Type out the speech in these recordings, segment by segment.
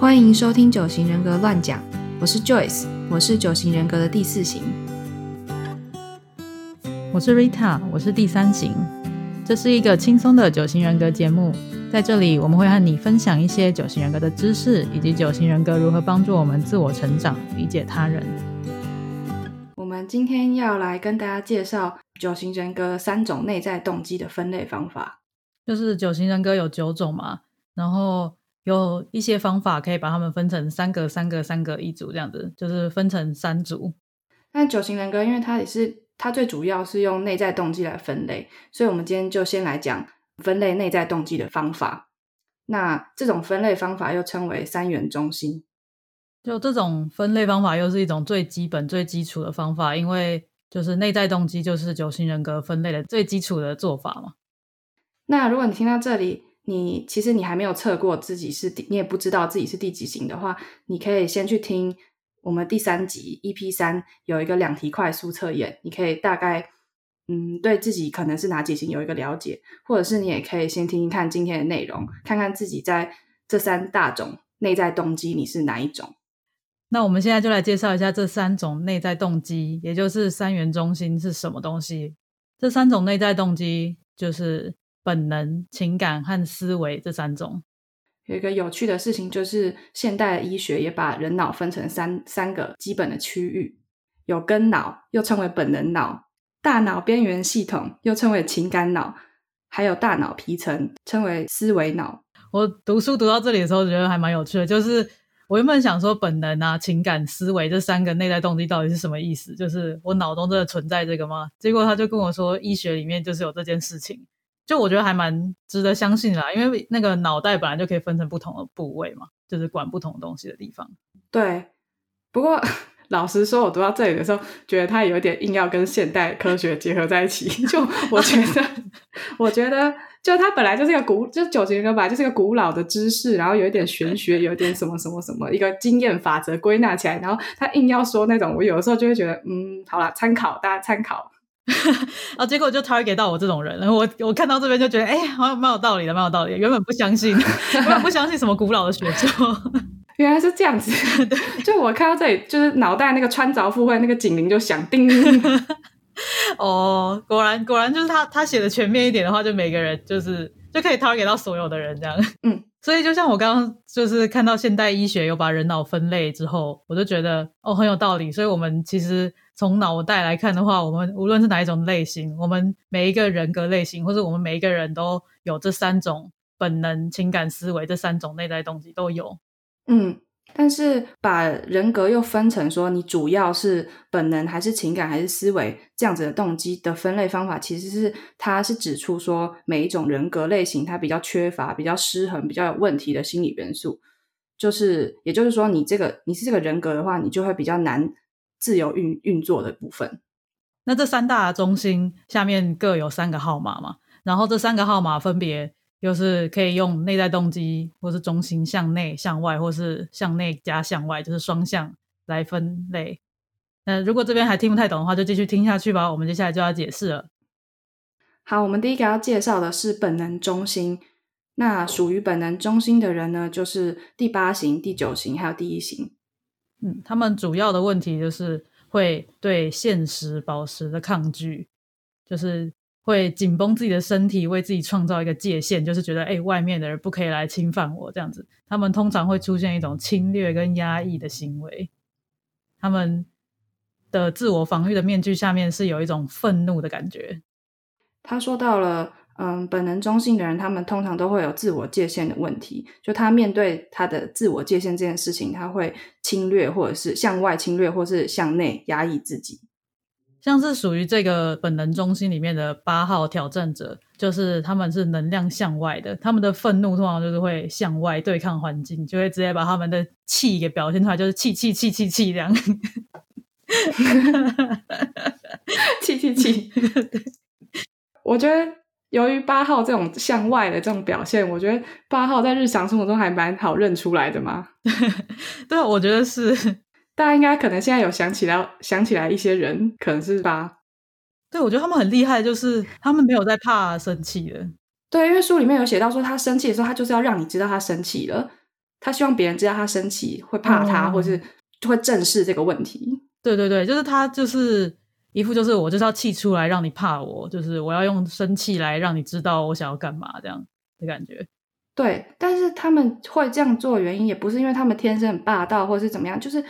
欢迎收听九型人格乱讲，我是 Joyce，我是九型人格的第四型。我是 Rita，我是第三型。这是一个轻松的九型人格节目，在这里我们会和你分享一些九型人格的知识，以及九型人格如何帮助我们自我成长、理解他人。我们今天要来跟大家介绍九型人格三种内在动机的分类方法。就是九型人格有九种嘛，然后有一些方法可以把它们分成三个、三个、三个一组这样子，就是分成三组。那九型人格，因为它也是它最主要是用内在动机来分类，所以我们今天就先来讲分类内在动机的方法。那这种分类方法又称为三元中心。就这种分类方法又是一种最基本、最基础的方法，因为就是内在动机就是九型人格分类的最基础的做法嘛。那如果你听到这里，你其实你还没有测过自己是第，你也不知道自己是第几型的话，你可以先去听我们第三集 EP 三有一个两题快速测验，你可以大概嗯对自己可能是哪几型有一个了解，或者是你也可以先听听看今天的内容，看看自己在这三大种内在动机你是哪一种。那我们现在就来介绍一下这三种内在动机，也就是三元中心是什么东西。这三种内在动机就是。本能、情感和思维这三种，有一个有趣的事情，就是现代的医学也把人脑分成三三个基本的区域，有根脑，又称为本能脑；大脑边缘系统，又称为情感脑；还有大脑皮层，称为思维脑。我读书读到这里的时候，觉得还蛮有趣的，就是我原本想说本能啊、情感、思维这三个内在动机到底是什么意思？就是我脑中真的存在这个吗？结果他就跟我说，医学里面就是有这件事情。就我觉得还蛮值得相信啦，因为那个脑袋本来就可以分成不同的部位嘛，就是管不同东西的地方。对，不过 老实说，我读到这里的时候，觉得他有点硬要跟现代科学结合在一起。就我觉得，我觉得，就他本来就是一个古，就九型人格本来就是一个古老的知识，然后有一点玄学，有点什么什么什么一个经验法则归纳起来，然后他硬要说那种，我有的时候就会觉得，嗯，好了，参考大家参考。啊！结果就 target 到我这种人，然后我我看到这边就觉得，哎，好像蛮有道理的，蛮有道理。原本不相信，原本不相信什么古老的学说，原来是这样子。就我看到这里，就是脑袋那个穿凿附会，那个警铃就响叮。哦，果然果然就是他他写的全面一点的话，就每个人就是就可以 target 到所有的人这样。嗯。所以，就像我刚刚就是看到现代医学有把人脑分类之后，我就觉得哦很有道理。所以，我们其实从脑袋来看的话，我们无论是哪一种类型，我们每一个人格类型，或者我们每一个人都有这三种本能、情感、思维这三种内在动机都有。嗯。但是把人格又分成说，你主要是本能还是情感还是思维这样子的动机的分类方法，其实是它是指出说每一种人格类型它比较缺乏、比较失衡、比较有问题的心理元素，就是也就是说，你这个你是这个人格的话，你就会比较难自由运运作的部分。那这三大中心下面各有三个号码嘛，然后这三个号码分别。又是可以用内在动机，或是中心向内、向外，或是向内加向外，就是双向来分类。那如果这边还听不太懂的话，就继续听下去吧。我们接下来就要解释了。好，我们第一个要介绍的是本能中心。那属于本能中心的人呢，就是第八型、第九型还有第一型。嗯，他们主要的问题就是会对现实保持的抗拒，就是。会紧绷自己的身体，为自己创造一个界限，就是觉得哎，外面的人不可以来侵犯我这样子。他们通常会出现一种侵略跟压抑的行为。他们的自我防御的面具下面是有一种愤怒的感觉。他说到了，嗯，本能中性的人，他们通常都会有自我界限的问题。就他面对他的自我界限这件事情，他会侵略，或者是向外侵略，或是向内压抑自己。像是属于这个本能中心里面的八号挑战者，就是他们是能量向外的，他们的愤怒通常就是会向外对抗环境，就会直接把他们的气给表现出来，就是气气气气气这样，气 气气。我觉得由于八号这种向外的这种表现，我觉得八号在日常生活中还蛮好认出来的嘛。对，我觉得是。大家应该可能现在有想起来，想起来一些人，可能是吧？对，我觉得他们很厉害，就是他们没有在怕生气的。对，因为书里面有写到说，他生气的时候，他就是要让你知道他生气了。他希望别人知道他生气，会怕他，或是会正视这个问题。对对对，就是他就是一副就是我就是要气出来让你怕我，就是我要用生气来让你知道我想要干嘛这样的感觉。对，但是他们会这样做的原因，也不是因为他们天生很霸道，或是怎么样，就是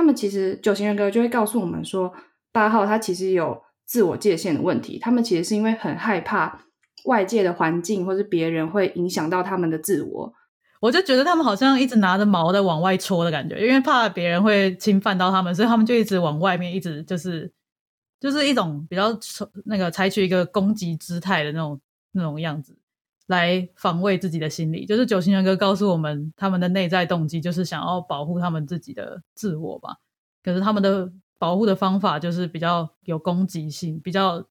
他们其实九型人格就会告诉我们说，八号他其实有自我界限的问题，他们其实是因为很害怕外界的环境或是别人会影响到他们的自我。我就觉得他们好像一直拿着矛在往外戳的感觉，因为怕别人会侵犯到他们，所以他们就一直往外面，一直就是就是一种比较那个采取一个攻击姿态的那种那种样子来防卫自己的心理。就是九型人格告诉我们，他们的内在动机就是想要保护他们自己的自我吧。可是他们的保护的方法就是比较有攻击性，比较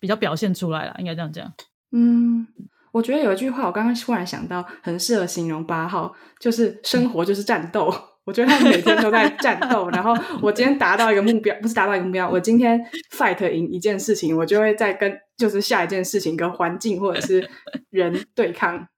比较表现出来了，应该这样讲。嗯。我觉得有一句话，我刚刚突然想到，很适合形容八号，就是生活就是战斗。我觉得他们每天都在战斗。然后我今天达到一个目标，不是达到一个目标，我今天 fight 赢一件事情，我就会再跟就是下一件事情跟环境或者是人对抗。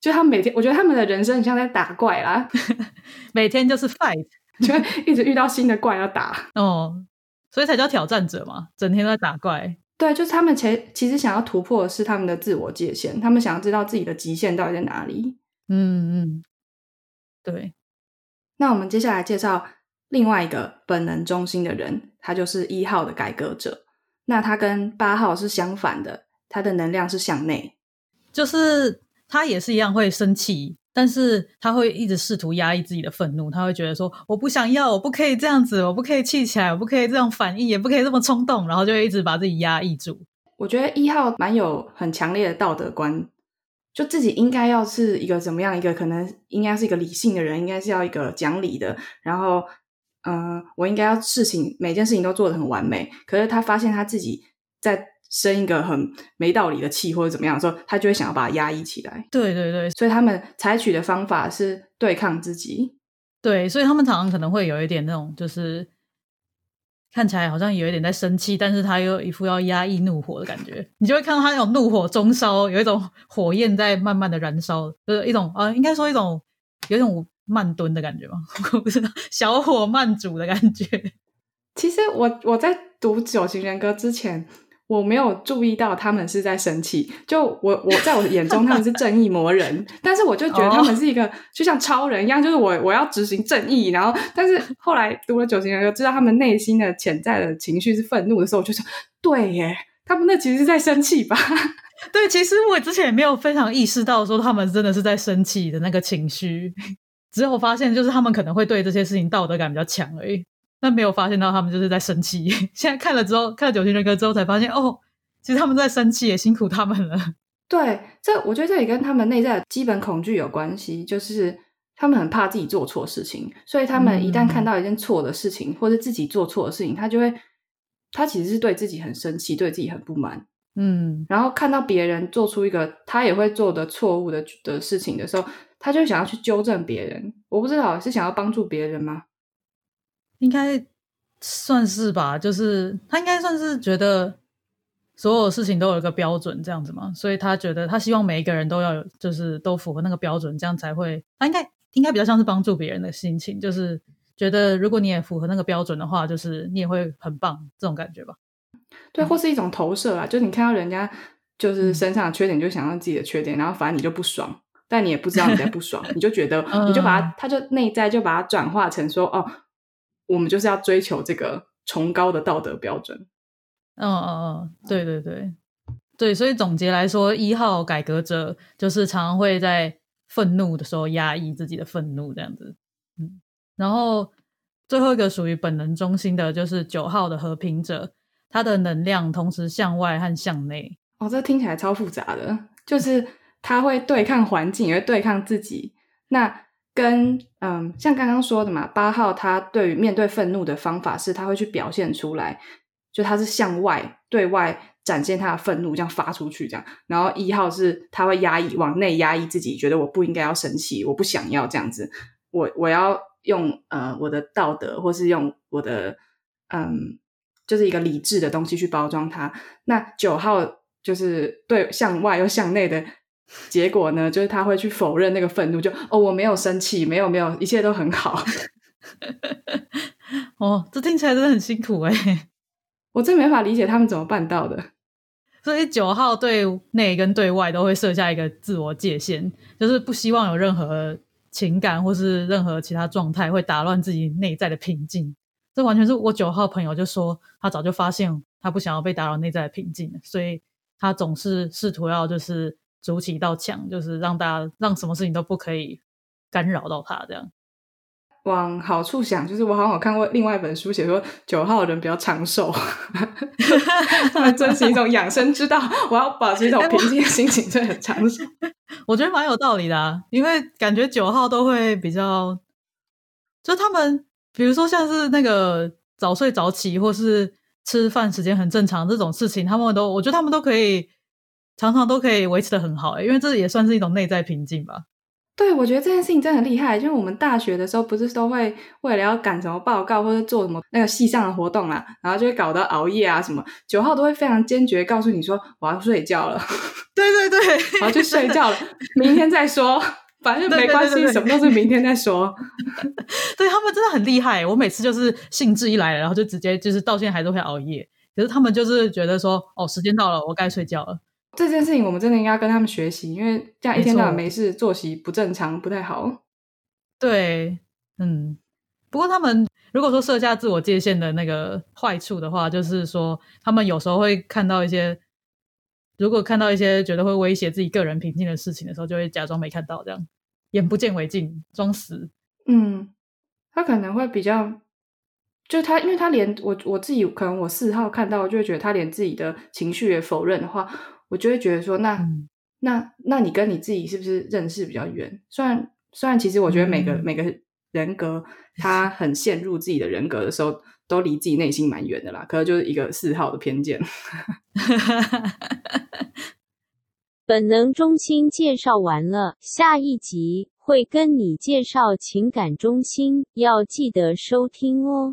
就他们每天，我觉得他们的人生很像在打怪啦，每天就是 fight，就会一直遇到新的怪要打。哦，所以才叫挑战者嘛，整天都在打怪。对，就是他们其其实想要突破的是他们的自我界限，他们想要知道自己的极限到底在哪里。嗯嗯，对。那我们接下来介绍另外一个本能中心的人，他就是一号的改革者。那他跟八号是相反的，他的能量是向内，就是他也是一样会生气。但是他会一直试图压抑自己的愤怒，他会觉得说我不想要，我不可以这样子，我不可以气起来，我不可以这样反应，也不可以这么冲动，然后就会一直把自己压抑住。我觉得一号蛮有很强烈的道德观，就自己应该要是一个怎么样一个，可能应该是一个理性的人，应该是要一个讲理的，然后嗯，我应该要事情每件事情都做得很完美。可是他发现他自己在。生一个很没道理的气或者怎么样的时候，他就会想要把它压抑起来。对对对，所以他们采取的方法是对抗自己。对，所以他们常常可能会有一点那种，就是看起来好像有一点在生气，但是他又一副要压抑怒火的感觉。你就会看到他那种怒火中烧，有一种火焰在慢慢的燃烧，就是一种呃，应该说一种有一种慢蹲的感觉吗？我 不知道，小火慢煮的感觉。其实我我在读九型人格之前。我没有注意到他们是在生气，就我我在我眼中他们是正义魔人，但是我就觉得他们是一个就像超人一样，就是我我要执行正义，然后但是后来读了九型人格，知道他们内心的潜在的情绪是愤怒的时候，我就说对耶，他们那其实是在生气吧？对，其实我之前也没有非常意识到说他们真的是在生气的那个情绪，只有发现就是他们可能会对这些事情道德感比较强而已。但没有发现到他们就是在生气。现在看了之后，看了九型人格之后，才发现哦，其实他们在生气，也辛苦他们了。对，这我觉得这也跟他们内在的基本恐惧有关系，就是他们很怕自己做错事情，所以他们一旦看到一件错的事情，或者自己做错的事情，他就会，他其实是对自己很生气，对自己很不满。嗯，然后看到别人做出一个他也会做的错误的的事情的时候，他就想要去纠正别人。我不知道是想要帮助别人吗？应该算是吧，就是他应该算是觉得所有事情都有一个标准这样子嘛，所以他觉得他希望每一个人都要有，就是都符合那个标准，这样才会他应该应该比较像是帮助别人的心情，就是觉得如果你也符合那个标准的话，就是你也会很棒这种感觉吧。对，或是一种投射啊，就是你看到人家就是身上的缺点，就想到自己的缺点，然后反正你就不爽，但你也不知道你在 不爽，你就觉得你就把它，它就内在就把它转化成说哦。我们就是要追求这个崇高的道德标准。嗯嗯嗯，对对对对，所以总结来说，一号改革者就是常常会在愤怒的时候压抑自己的愤怒，这样子。嗯，然后最后一个属于本能中心的，就是九号的和平者，他的能量同时向外和向内。哦，这听起来超复杂的，就是他会对抗环境，也会对抗自己。那跟嗯，像刚刚说的嘛，八号他对于面对愤怒的方法是，他会去表现出来，就他是向外对外展现他的愤怒，这样发出去这样。然后一号是他会压抑，往内压抑自己，觉得我不应该要生气，我不想要这样子，我我要用呃我的道德，或是用我的嗯，就是一个理智的东西去包装它。那九号就是对向外又向内的结果呢，就是他会去否认那个愤怒，就哦，我没有生气，没有没有，一切都很好。哦，这听起来真的很辛苦哎，我真没法理解他们怎么办到的。所以九号对内跟对外都会设下一个自我界限，就是不希望有任何情感或是任何其他状态会打乱自己内在的平静。这完全是我九号朋友就说，他早就发现他不想要被打扰内在的平静，所以他总是试图要就是筑起一道墙，就是让大家让什么事情都不可以干扰到他这样。往好处想，就是我好像有看过另外一本书，写说九号人比较长寿，他们遵循一种养生之道。我要保持一种平静的心情，所以很长寿。我觉得蛮有道理的，因为感觉九号都会比较，就他们比如说像是那个早睡早起，或是吃饭时间很正常这种事情，他们都我觉得他们都可以常常都可以维持的很好，因为这也算是一种内在平静吧。对，我觉得这件事情真的很厉害。就是我们大学的时候，不是都会为了要赶什么报告或者做什么那个系上的活动啊，然后就会搞到熬夜啊什么。九号都会非常坚决告诉你说：“我要睡觉了。”对对对，我要去睡觉了，明天再说，反正没关系，什么都是明天再说。对他们真的很厉害。我每次就是兴致一来了，然后就直接就是到现在还是会熬夜。可是他们就是觉得说：“哦，时间到了，我该睡觉了。”这件事情我们真的应该跟他们学习，因为这样一天到晚没事，作息不正常，不太好。对，嗯。不过他们如果说设下自我界限的那个坏处的话，就是说他们有时候会看到一些，如果看到一些觉得会威胁自己个人平静的事情的时候，就会假装没看到，这样眼不见为净，装死。嗯，他可能会比较，就他，因为他连我我自己可能我四号看到，就会觉得他连自己的情绪也否认的话。我就会觉得说，那那那你跟你自己是不是认识比较远？虽然虽然，其实我觉得每个每个人格，他很陷入自己的人格的时候，都离自己内心蛮远的啦。可能就是一个四号的偏见。本能中心介绍完了，下一集会跟你介绍情感中心，要记得收听哦。